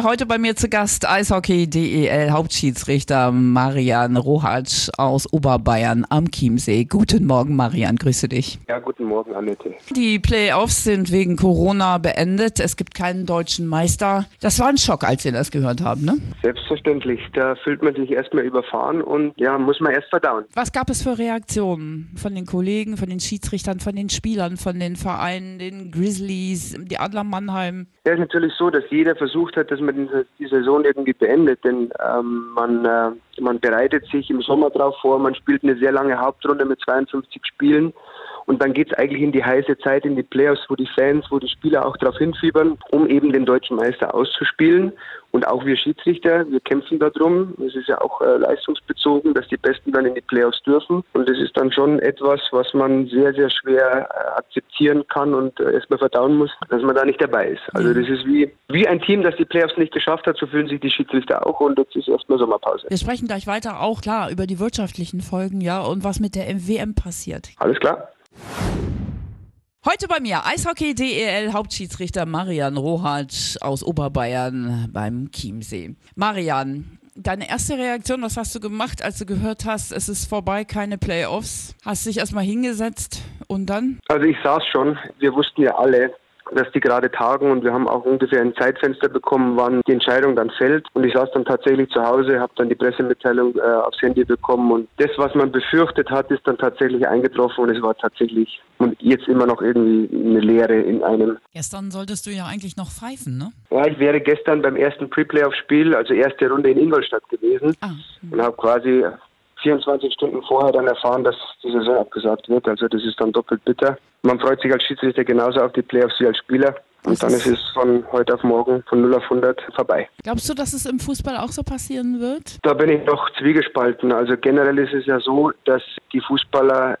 Heute bei mir zu Gast Eishockey DEL Hauptschiedsrichter Marian Rohatsch aus Oberbayern am Chiemsee. Guten Morgen, Marian, grüße dich. Ja, guten Morgen, Annette. Die Playoffs sind wegen Corona beendet. Es gibt keinen deutschen Meister. Das war ein Schock, als wir das gehört haben, ne? Selbstverständlich. Da fühlt man sich erstmal überfahren und ja, muss man erst verdauen. Was gab es für Reaktionen von den Kollegen, von den Schiedsrichtern, von den Spielern, von den Vereinen, den Grizzlies, die Adler Mannheim? Ja, ist natürlich so, dass jeder versucht hat, dass man die Saison irgendwie beendet, denn ähm, man, äh, man bereitet sich im Sommer darauf vor, man spielt eine sehr lange Hauptrunde mit 52 Spielen und dann geht es eigentlich in die heiße Zeit, in die Playoffs, wo die Fans, wo die Spieler auch darauf hinfiebern, um eben den deutschen Meister auszuspielen. Und auch wir Schiedsrichter, wir kämpfen darum. Es ist ja auch äh, leistungsbezogen, dass die Besten dann in die Playoffs dürfen. Und das ist dann schon etwas, was man sehr, sehr schwer äh, akzeptieren kann und äh, erstmal verdauen muss, dass man da nicht dabei ist. Also das ist wie, wie ein Team, das die Playoffs nicht geschafft hat, so fühlen sich die Schiedsrichter auch und jetzt ist erstmal Sommerpause. Wir sprechen gleich weiter auch klar über die wirtschaftlichen Folgen, ja, und was mit der WM passiert. Alles klar. Heute bei mir Eishockey DEL Hauptschiedsrichter Marian Rohatsch aus Oberbayern beim Chiemsee. Marian, deine erste Reaktion, was hast du gemacht, als du gehört hast, es ist vorbei, keine Playoffs? Hast dich erstmal hingesetzt und dann? Also ich saß schon, wir wussten ja alle, dass die gerade tagen und wir haben auch ungefähr ein Zeitfenster bekommen, wann die Entscheidung dann fällt. Und ich saß dann tatsächlich zu Hause, habe dann die Pressemitteilung äh, aufs Handy bekommen und das, was man befürchtet hat, ist dann tatsächlich eingetroffen und es war tatsächlich und jetzt immer noch irgendwie eine Leere in einem. Gestern solltest du ja eigentlich noch pfeifen, ne? Ja, ich wäre gestern beim ersten Pre-Playoff-Spiel, also erste Runde in Ingolstadt gewesen ah. und habe quasi 24 Stunden vorher dann erfahren, dass die Saison abgesagt wird. Also das ist dann doppelt bitter. Man freut sich als Schiedsrichter genauso auf die Playoffs wie als Spieler. Und dann ist es von heute auf morgen von 0 auf 100 vorbei. Glaubst du, dass es im Fußball auch so passieren wird? Da bin ich noch zwiegespalten. Also generell ist es ja so, dass die Fußballer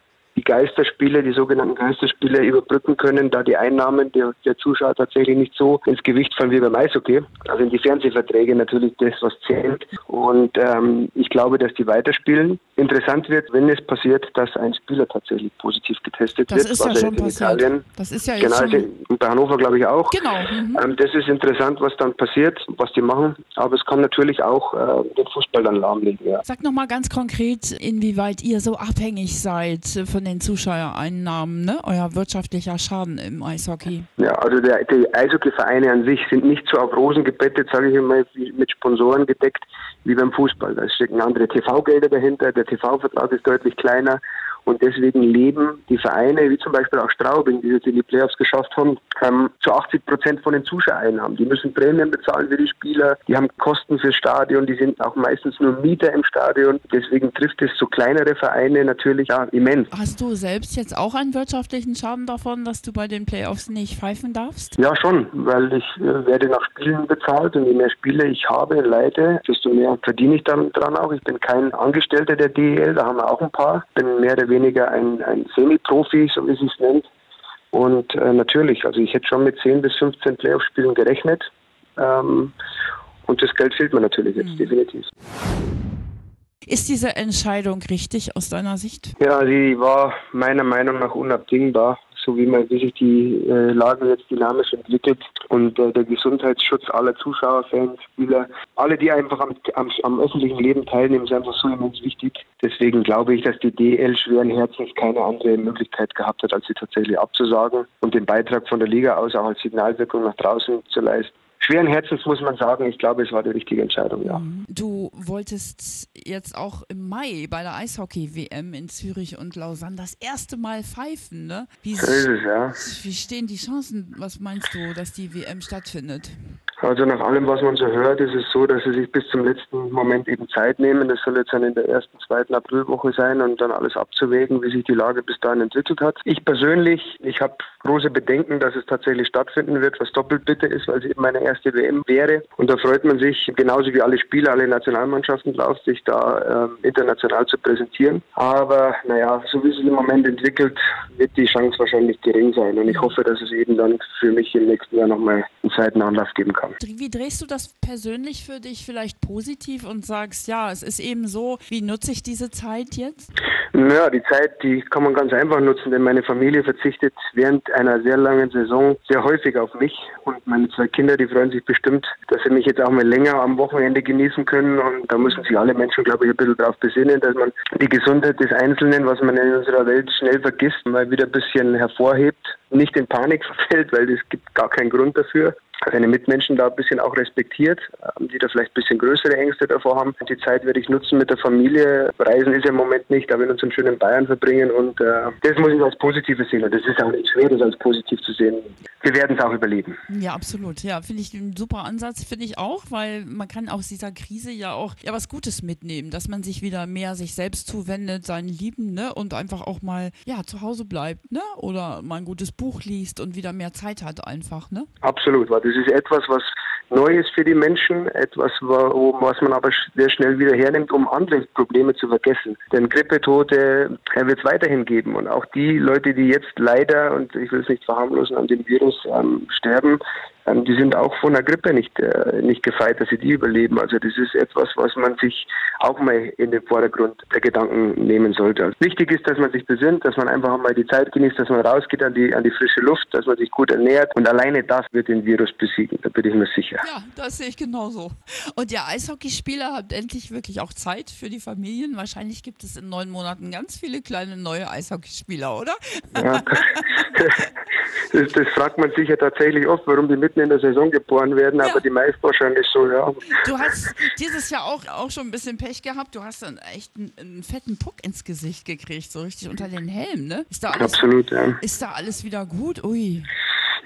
Geisterspiele, die sogenannten Geisterspiele überbrücken können, da die Einnahmen der, der Zuschauer tatsächlich nicht so ins Gewicht fallen wie beim Eishockey. Also in die Fernsehverträge natürlich das, was zählt. Und ähm, ich glaube, dass die weiterspielen. Interessant wird, wenn es passiert, dass ein Spieler tatsächlich positiv getestet das wird. Das ist ja schon passiert. Italien, das ist ja jetzt genau, schon... bei Hannover glaube ich auch. Genau. Mhm. Ähm, das ist interessant, was dann passiert, was die machen. Aber es kann natürlich auch äh, den Fußball dann lahmlegen. Ja. Sag nochmal ganz konkret, inwieweit ihr so abhängig seid von den Zuschauereinnahmen, ne? euer wirtschaftlicher Schaden im Eishockey? Ja, also der, die Eishockeyvereine an sich sind nicht so auf Rosen gebettet, sage ich immer, mit Sponsoren gedeckt wie beim Fußball. Da stecken andere TV-Gelder dahinter, der TV-Vertrag ist deutlich kleiner und deswegen leben die Vereine, wie zum Beispiel auch Straubing, die jetzt in die Playoffs geschafft haben, ähm, zu 80 Prozent von den Zuschauereinnahmen. Die müssen Prämien bezahlen für die Spieler, die haben Kosten fürs Stadion, die sind auch meistens nur Mieter im Stadion. Deswegen trifft es so kleinere Vereine natürlich ja, immens. Hast du selbst jetzt auch einen wirtschaftlichen Schaden davon, dass du bei den Playoffs nicht pfeifen darfst? Ja, schon, weil ich äh, werde nach Spielen bezahlt und je mehr Spiele ich habe, leite, desto mehr verdiene ich dann dran auch. Ich bin kein Angestellter der DEL, da haben wir auch ein paar. Bin mehr oder weniger weniger ein, ein Semi-Profi, so wie sie es nennt. Und äh, natürlich, also ich hätte schon mit 10 bis 15 Playoff-Spielen gerechnet. Ähm, und das Geld fehlt mir natürlich jetzt, mhm. definitiv. Ist diese Entscheidung richtig aus deiner Sicht? Ja, sie war meiner Meinung nach unabdingbar so wie, man, sich die äh, Lage jetzt dynamisch entwickelt und äh, der Gesundheitsschutz aller Zuschauer, Fans, Spieler, alle, die einfach am, am, am, öffentlichen Leben teilnehmen, ist einfach so immens wichtig. Deswegen glaube ich, dass die DL schweren Herzens keine andere Möglichkeit gehabt hat, als sie tatsächlich abzusagen und den Beitrag von der Liga aus auch als Signalwirkung nach draußen zu leisten schweren Herzens muss man sagen, ich glaube, es war die richtige Entscheidung, ja. Mhm. Du wolltest jetzt auch im Mai bei der Eishockey-WM in Zürich und Lausanne das erste Mal pfeifen, ne? Wie, so ist es, ja. Wie stehen die Chancen, was meinst du, dass die WM stattfindet? Also nach allem, was man so hört, ist es so, dass sie sich bis zum letzten Moment eben Zeit nehmen. Das soll jetzt dann in der ersten, zweiten Aprilwoche sein und dann alles abzuwägen, wie sich die Lage bis dahin entwickelt hat. Ich persönlich, ich habe große Bedenken, dass es tatsächlich stattfinden wird, was doppelt bitter ist, weil es eben meine erste WM wäre. Und da freut man sich, genauso wie alle Spieler, alle Nationalmannschaften drauf, sich da äh, international zu präsentieren. Aber naja, so wie es im Moment entwickelt, wird die Chance wahrscheinlich gering sein. Und ich hoffe, dass es eben dann für mich im nächsten Jahr nochmal einen zweiten Anlauf geben kann. Wie drehst du das persönlich für dich vielleicht positiv und sagst, ja, es ist eben so, wie nutze ich diese Zeit jetzt? Naja, die Zeit, die kann man ganz einfach nutzen, denn meine Familie verzichtet während einer sehr langen Saison sehr häufig auf mich und meine zwei Kinder, die freuen sich bestimmt, dass sie mich jetzt auch mal länger am Wochenende genießen können und da müssen sich alle Menschen, glaube ich, ein bisschen darauf besinnen, dass man die Gesundheit des Einzelnen, was man in unserer Welt schnell vergisst, mal wieder ein bisschen hervorhebt, nicht in Panik verfällt, weil es gibt gar keinen Grund dafür seine Mitmenschen da ein bisschen auch respektiert, ähm, die da vielleicht ein bisschen größere Ängste davor haben. Die Zeit werde ich nutzen mit der Familie. Reisen ist ja im Moment nicht, da wir uns in schönen Bayern verbringen und äh, das muss ich als Positives sehen und das ist auch nicht schwer, das als positiv zu sehen. Wir werden es auch überleben. Ja, absolut. Ja, finde ich einen super Ansatz, finde ich auch, weil man kann aus dieser Krise ja auch ja was Gutes mitnehmen, dass man sich wieder mehr sich selbst zuwendet, seinen Lieben, ne, und einfach auch mal ja zu Hause bleibt, ne, oder mal ein gutes Buch liest und wieder mehr Zeit hat einfach, ne? Absolut, weil das ist etwas, was Neues für die Menschen, etwas, was man aber sehr schnell wieder hernimmt, um andere Probleme zu vergessen. Denn Grippetote wird es weiterhin geben. Und auch die Leute, die jetzt leider, und ich will es nicht verharmlosen, an dem Virus ähm, sterben, ähm, die sind auch von der Grippe nicht, äh, nicht gefeit, dass sie die überleben. Also das ist etwas, was man sich auch mal in den Vordergrund der Gedanken nehmen sollte. Also wichtig ist, dass man sich besinnt, dass man einfach mal die Zeit genießt, dass man rausgeht an die, an die frische Luft, dass man sich gut ernährt und alleine das wird den Virus besiegen, da bin ich mir sicher. Ja, das sehe ich genauso. Und ihr Eishockeyspieler habt endlich wirklich auch Zeit für die Familien. Wahrscheinlich gibt es in neun Monaten ganz viele kleine neue Eishockeyspieler, oder? Ja. Das, das, fragt man sich ja tatsächlich oft, warum die mitten in der Saison geboren werden, ja. aber die meisten wahrscheinlich so, ja. Du hast dieses Jahr auch, auch schon ein bisschen Pech gehabt. Du hast dann echt einen, einen fetten Puck ins Gesicht gekriegt, so richtig unter den Helm, ne? Ist da alles, Absolut, ja. Ist da alles wieder gut? Ui.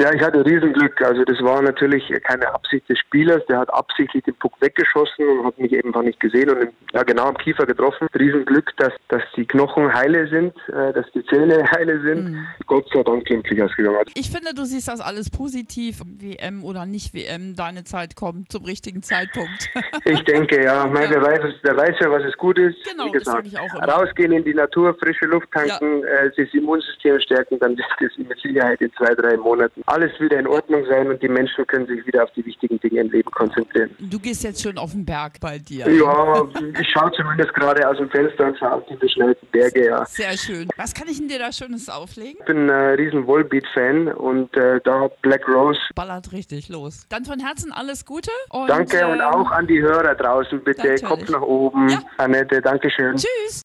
Ja, ich hatte Riesenglück. Also das war natürlich keine Absicht des Spielers. Der hat absichtlich den Puck weggeschossen und hat mich eben nicht gesehen und ja, genau am Kiefer getroffen. Riesenglück, dass, dass die Knochen heile sind, äh, dass die Zähne heile sind. Mhm. Gott sei Dank glimpflich ausgegangen. Ich finde, du siehst das alles positiv. WM oder nicht WM, deine Zeit kommt zum richtigen Zeitpunkt. ich denke, ja. Mein, ja. Wer, weiß, wer weiß ja, was es gut ist. Genau, Wie gesagt, das ich auch immer. rausgehen in die Natur, frische Luft tanken, ja. äh, das Immunsystem stärken, dann wird es mit Sicherheit in zwei, drei Monaten alles wieder in Ordnung sein und die Menschen können sich wieder auf die wichtigen Dinge im Leben konzentrieren. Du gehst jetzt schon auf den Berg bei dir. Ja, ich schaue zumindest gerade aus dem Fenster und schaue auf die beschnellten Berge, ja. Sehr schön. Was kann ich denn dir da Schönes auflegen? Ich bin ein äh, riesen Volbeat-Fan und äh, da Black Rose. Ballert richtig los. Dann von Herzen alles Gute. Und, Danke und ähm, auch an die Hörer draußen bitte. Natürlich. Kopf nach oben. Ja. Annette, Dankeschön. Tschüss.